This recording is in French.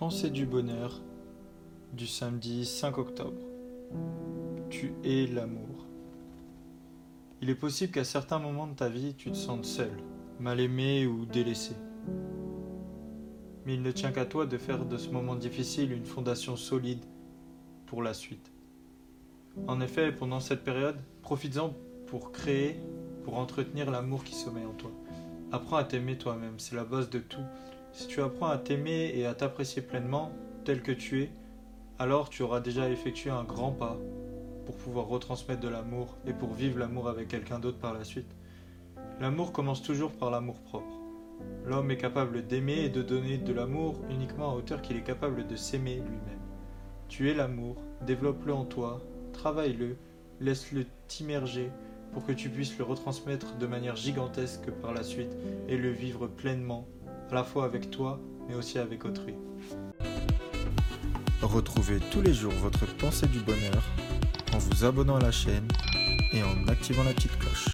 Pensée du bonheur du samedi 5 octobre. Tu es l'amour. Il est possible qu'à certains moments de ta vie, tu te sentes seul, mal aimé ou délaissé. Mais il ne tient qu'à toi de faire de ce moment difficile une fondation solide pour la suite. En effet, pendant cette période, profites-en pour créer, pour entretenir l'amour qui sommeille en toi. Apprends à t'aimer toi-même, c'est la base de tout. Si tu apprends à t'aimer et à t'apprécier pleinement, tel que tu es, alors tu auras déjà effectué un grand pas pour pouvoir retransmettre de l'amour et pour vivre l'amour avec quelqu'un d'autre par la suite. L'amour commence toujours par l'amour propre. L'homme est capable d'aimer et de donner de l'amour uniquement à hauteur qu'il est capable de s'aimer lui-même. Tu es l'amour, développe-le en toi, travaille-le, laisse-le t'immerger pour que tu puisses le retransmettre de manière gigantesque par la suite et le vivre pleinement, à la fois avec toi, mais aussi avec autrui. Retrouvez tous les jours votre pensée du bonheur en vous abonnant à la chaîne et en activant la petite cloche.